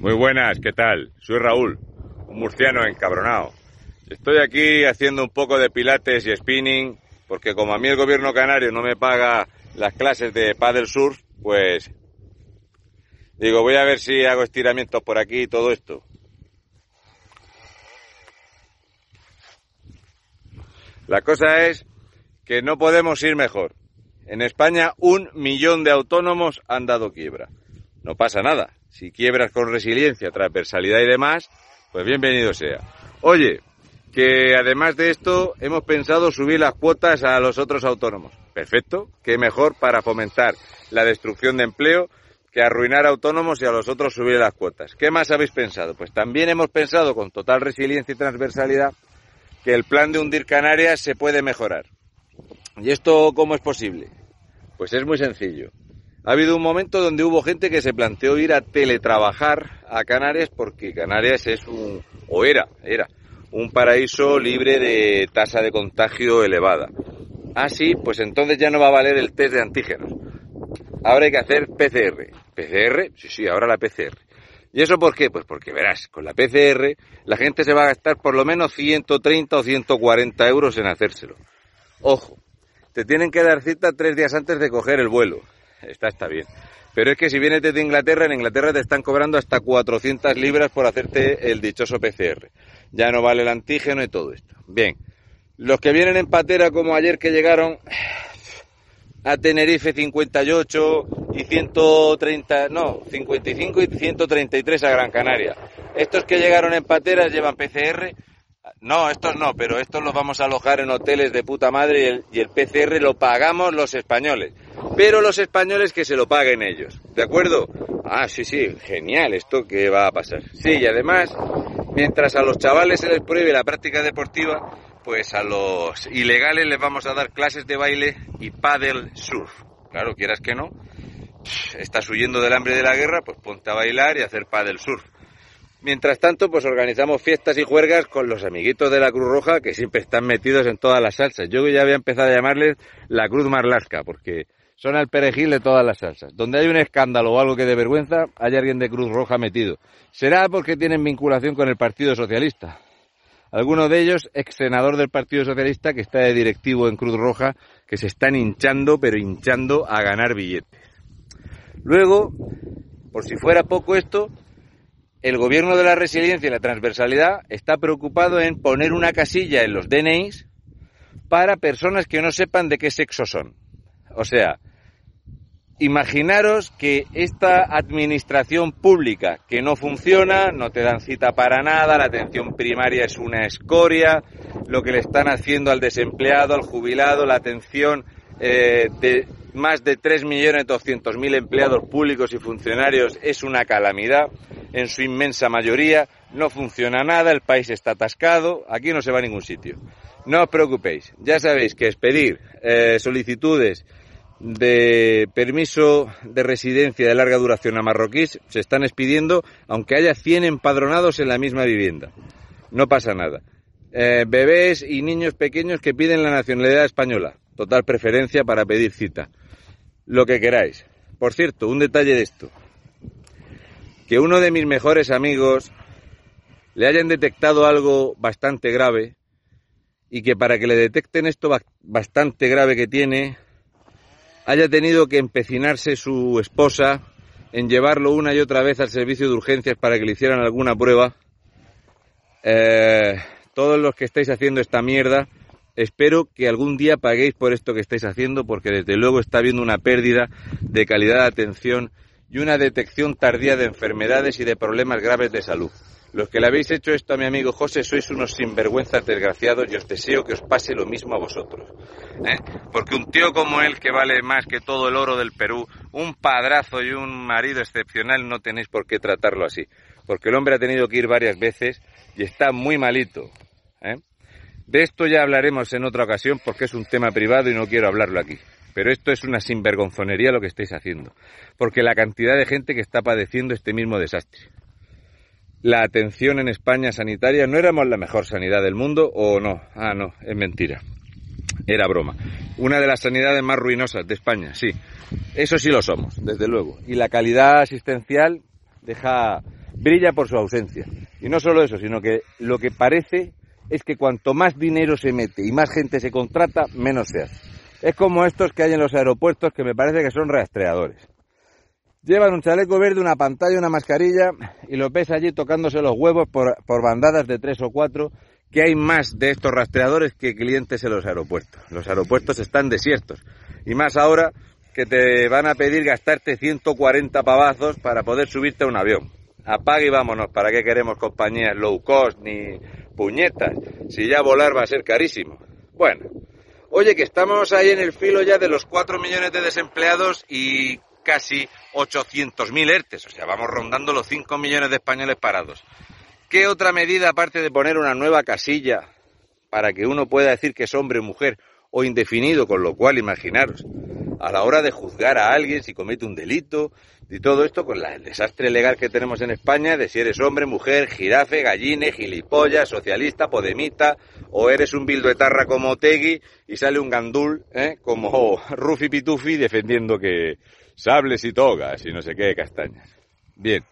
Muy buenas, ¿qué tal? Soy Raúl, un murciano encabronado. Estoy aquí haciendo un poco de pilates y spinning, porque como a mí el gobierno canario no me paga las clases de paddle surf, pues digo, voy a ver si hago estiramientos por aquí y todo esto. La cosa es que no podemos ir mejor. En España un millón de autónomos han dado quiebra. No pasa nada, si quiebras con resiliencia, transversalidad y demás, pues bienvenido sea. Oye, que además de esto hemos pensado subir las cuotas a los otros autónomos. Perfecto, qué mejor para fomentar la destrucción de empleo que arruinar a autónomos y a los otros subir las cuotas. ¿Qué más habéis pensado? Pues también hemos pensado con total resiliencia y transversalidad que el plan de hundir Canarias se puede mejorar. ¿Y esto cómo es posible? Pues es muy sencillo. Ha habido un momento donde hubo gente que se planteó ir a teletrabajar a Canarias porque Canarias es un, o era, era, un paraíso libre de tasa de contagio elevada. Ah, sí, pues entonces ya no va a valer el test de antígenos. Ahora hay que hacer PCR. ¿PCR? Sí, sí, ahora la PCR. ¿Y eso por qué? Pues porque verás, con la PCR la gente se va a gastar por lo menos 130 o 140 euros en hacérselo. Ojo, te tienen que dar cita tres días antes de coger el vuelo está, está bien. Pero es que si vienes desde Inglaterra, en Inglaterra te están cobrando hasta 400 libras por hacerte el dichoso PCR. Ya no vale el antígeno y todo esto. Bien, los que vienen en patera como ayer que llegaron a Tenerife 58 y 130, no, 55 y 133 a Gran Canaria. Estos que llegaron en pateras llevan PCR. No, estos no, pero estos los vamos a alojar en hoteles de puta madre y el, y el PCR lo pagamos los españoles pero los españoles que se lo paguen ellos. ¿De acuerdo? Ah, sí, sí, genial, esto que va a pasar. Sí, y además, mientras a los chavales se les prohíbe la práctica deportiva, pues a los ilegales les vamos a dar clases de baile y paddle surf. Claro, quieras que no, estás huyendo del hambre de la guerra, pues ponte a bailar y hacer paddle surf. Mientras tanto, pues organizamos fiestas y juergas con los amiguitos de la Cruz Roja que siempre están metidos en todas las salsas. Yo ya había empezado a llamarles la Cruz Marlasca, porque son el perejil de todas las salsas. Donde hay un escándalo o algo que de vergüenza, hay alguien de Cruz Roja metido. Será porque tienen vinculación con el Partido Socialista. Alguno de ellos, ex senador del Partido Socialista, que está de directivo en Cruz Roja, que se están hinchando, pero hinchando a ganar billetes. Luego, por si fuera poco esto, el gobierno de la resiliencia y la transversalidad está preocupado en poner una casilla en los DNIs para personas que no sepan de qué sexo son. O sea, imaginaros que esta administración pública que no funciona, no te dan cita para nada, la atención primaria es una escoria, lo que le están haciendo al desempleado, al jubilado, la atención eh, de más de 3.200.000 empleados públicos y funcionarios es una calamidad, en su inmensa mayoría no funciona nada, el país está atascado, aquí no se va a ningún sitio. No os preocupéis, ya sabéis que es pedir eh, solicitudes de permiso de residencia de larga duración a marroquíes se están expidiendo aunque haya 100 empadronados en la misma vivienda. No pasa nada. Eh, bebés y niños pequeños que piden la nacionalidad española. Total preferencia para pedir cita. Lo que queráis. Por cierto, un detalle de esto. Que uno de mis mejores amigos le hayan detectado algo bastante grave y que para que le detecten esto bastante grave que tiene, haya tenido que empecinarse su esposa en llevarlo una y otra vez al servicio de urgencias para que le hicieran alguna prueba. Eh, todos los que estáis haciendo esta mierda, espero que algún día paguéis por esto que estáis haciendo, porque desde luego está habiendo una pérdida de calidad de atención y una detección tardía de enfermedades y de problemas graves de salud. Los que le habéis hecho esto a mi amigo José sois unos sinvergüenzas desgraciados y os deseo que os pase lo mismo a vosotros. ¿eh? Porque un tío como él, que vale más que todo el oro del Perú, un padrazo y un marido excepcional, no tenéis por qué tratarlo así. Porque el hombre ha tenido que ir varias veces y está muy malito. ¿eh? De esto ya hablaremos en otra ocasión porque es un tema privado y no quiero hablarlo aquí. Pero esto es una sinvergonzonería lo que estáis haciendo. Porque la cantidad de gente que está padeciendo este mismo desastre la atención en España sanitaria, ¿no éramos la mejor sanidad del mundo o no? Ah, no, es mentira. Era broma. Una de las sanidades más ruinosas de España, sí. Eso sí lo somos, desde luego. Y la calidad asistencial deja brilla por su ausencia. Y no solo eso, sino que lo que parece es que cuanto más dinero se mete y más gente se contrata, menos se hace. Es como estos que hay en los aeropuertos que me parece que son rastreadores. Llevan un chaleco verde, una pantalla, una mascarilla y lo ves allí tocándose los huevos por, por, bandadas de tres o cuatro, que hay más de estos rastreadores que clientes en los aeropuertos. Los aeropuertos están desiertos. Y más ahora que te van a pedir gastarte 140 pavazos para poder subirte a un avión. Apague y vámonos, ¿para qué queremos compañías low cost ni puñetas? Si ya volar va a ser carísimo. Bueno, oye, que estamos ahí en el filo ya de los 4 millones de desempleados y casi 800.000 ERTES, o sea, vamos rondando los 5 millones de españoles parados. ¿Qué otra medida, aparte de poner una nueva casilla para que uno pueda decir que es hombre o mujer o indefinido, con lo cual imaginaros, a la hora de juzgar a alguien si comete un delito y todo esto con el desastre legal que tenemos en España de si eres hombre, mujer, jirafe, galline, gilipollas, socialista, podemita o eres un bildoetarra como Tegui y sale un gandul ¿eh? como Rufi Pitufi defendiendo que, sables y togas y no sé qué castañas. Bien,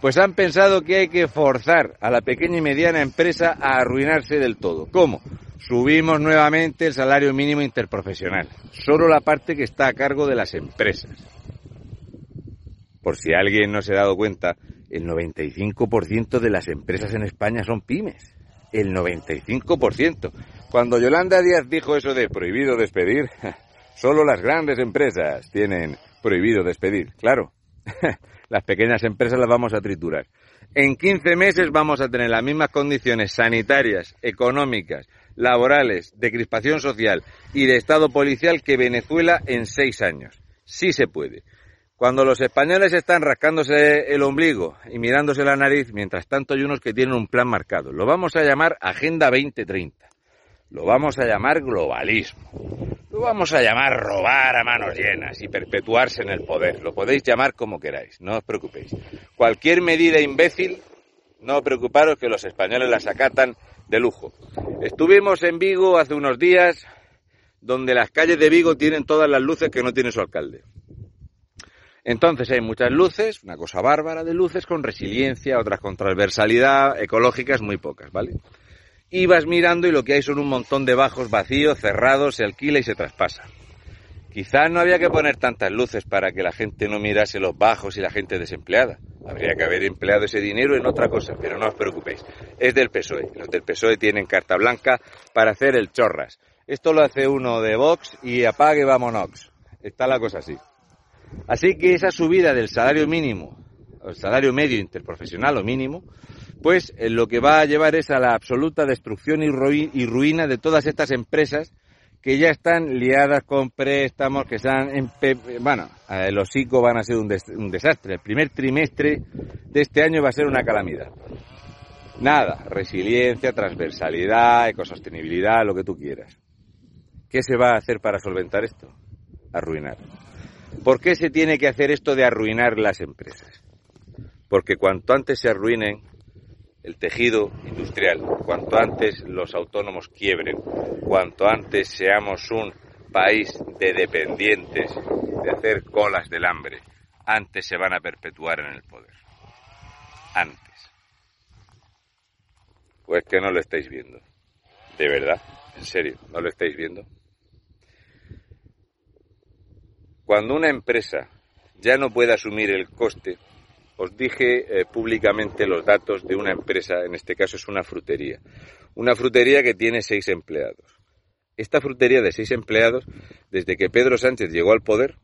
pues han pensado que hay que forzar a la pequeña y mediana empresa a arruinarse del todo. ¿Cómo? Subimos nuevamente el salario mínimo interprofesional, solo la parte que está a cargo de las empresas. Por si alguien no se ha dado cuenta, el 95% de las empresas en España son pymes. El 95%. Cuando Yolanda Díaz dijo eso de prohibido despedir, solo las grandes empresas tienen prohibido despedir, claro. las pequeñas empresas las vamos a triturar. En 15 meses vamos a tener las mismas condiciones sanitarias, económicas, laborales, de crispación social y de estado policial que Venezuela en seis años. Sí se puede. Cuando los españoles están rascándose el ombligo y mirándose la nariz, mientras tanto hay unos que tienen un plan marcado. Lo vamos a llamar Agenda 2030. Lo vamos a llamar globalismo. Lo vamos a llamar robar a manos llenas y perpetuarse en el poder. Lo podéis llamar como queráis, no os preocupéis. Cualquier medida imbécil, no os preocuparos que los españoles las acatan de lujo. Estuvimos en Vigo hace unos días, donde las calles de Vigo tienen todas las luces que no tiene su alcalde. Entonces hay muchas luces, una cosa bárbara de luces con resiliencia, otras con transversalidad, ecológicas muy pocas, ¿vale? Y vas mirando y lo que hay son un montón de bajos vacíos, cerrados, se alquila y se traspasa. Quizás no había que poner tantas luces para que la gente no mirase los bajos y la gente desempleada. Habría que haber empleado ese dinero en otra cosa, pero no os preocupéis. Es del PSOE. Los del PSOE tienen carta blanca para hacer el chorras. Esto lo hace uno de Vox y apague vámonos. Está la cosa así. Así que esa subida del salario mínimo, el salario medio interprofesional o mínimo, pues eh, lo que va a llevar es a la absoluta destrucción y, ruina de todas estas empresas que ya están liadas con préstamos, que están en... Bueno, los ICO van a ser un, un desastre. El primer trimestre de este año va a ser una calamidad. Nada, resiliencia, transversalidad, ecosostenibilidad, lo que tú quieras. ¿Qué se va a hacer para solventar esto? Arruinar. ¿Por qué se tiene que hacer esto de arruinar las empresas? Porque cuanto antes se arruinen, el tejido industrial, cuanto antes los autónomos quiebren, cuanto antes seamos un país de dependientes, de hacer colas del hambre, antes se van a perpetuar en el poder. Antes. Pues que no lo estáis viendo. De verdad, en serio, ¿no lo estáis viendo? Cuando una empresa ya no puede asumir el coste os dije eh, públicamente los datos de una empresa, en este caso es una frutería. Una frutería que tiene seis empleados. Esta frutería de seis empleados, desde que Pedro Sánchez llegó al poder,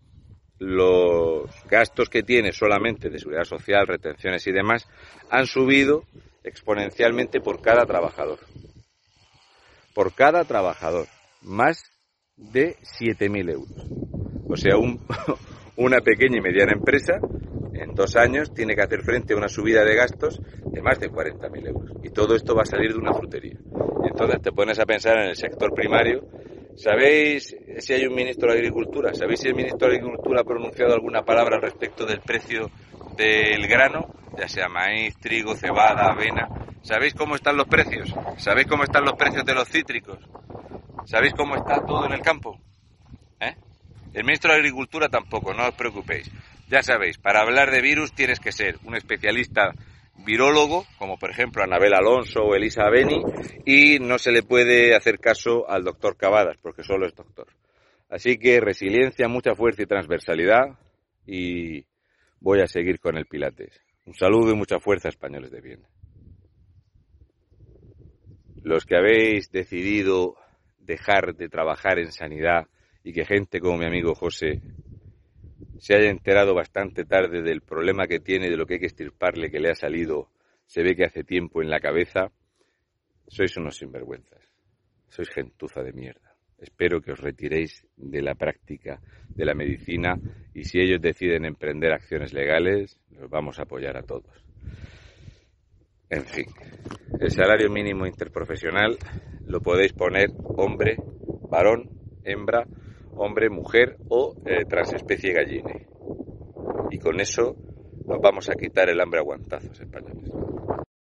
los gastos que tiene solamente de seguridad social, retenciones y demás, han subido exponencialmente por cada trabajador. Por cada trabajador. Más de 7.000 euros. O sea, un, una pequeña y mediana empresa en dos años tiene que hacer frente a una subida de gastos de más de 40.000 euros. Y todo esto va a salir de una frutería. entonces te pones a pensar en el sector primario. ¿Sabéis si hay un ministro de Agricultura? ¿Sabéis si el ministro de Agricultura ha pronunciado alguna palabra respecto del precio del grano, ya sea maíz, trigo, cebada, avena? ¿Sabéis cómo están los precios? ¿Sabéis cómo están los precios de los cítricos? ¿Sabéis cómo está todo en el campo? ¿Eh? El ministro de Agricultura tampoco, no os preocupéis. Ya sabéis, para hablar de virus tienes que ser un especialista virólogo, como por ejemplo Anabel Alonso o Elisa Beni, y no se le puede hacer caso al doctor Cavadas, porque solo es doctor. Así que resiliencia, mucha fuerza y transversalidad, y voy a seguir con el Pilates. Un saludo y mucha fuerza, españoles de bien. Los que habéis decidido dejar de trabajar en sanidad y que gente como mi amigo José se haya enterado bastante tarde del problema que tiene, de lo que hay que estirparle, que le ha salido, se ve que hace tiempo en la cabeza, sois unos sinvergüenzas, sois gentuza de mierda. Espero que os retiréis de la práctica de la medicina y si ellos deciden emprender acciones legales, los vamos a apoyar a todos. En fin, el salario mínimo interprofesional lo podéis poner hombre, varón, hembra hombre, mujer o eh, transespecie galline. Y con eso nos vamos a quitar el hambre aguantazos españoles.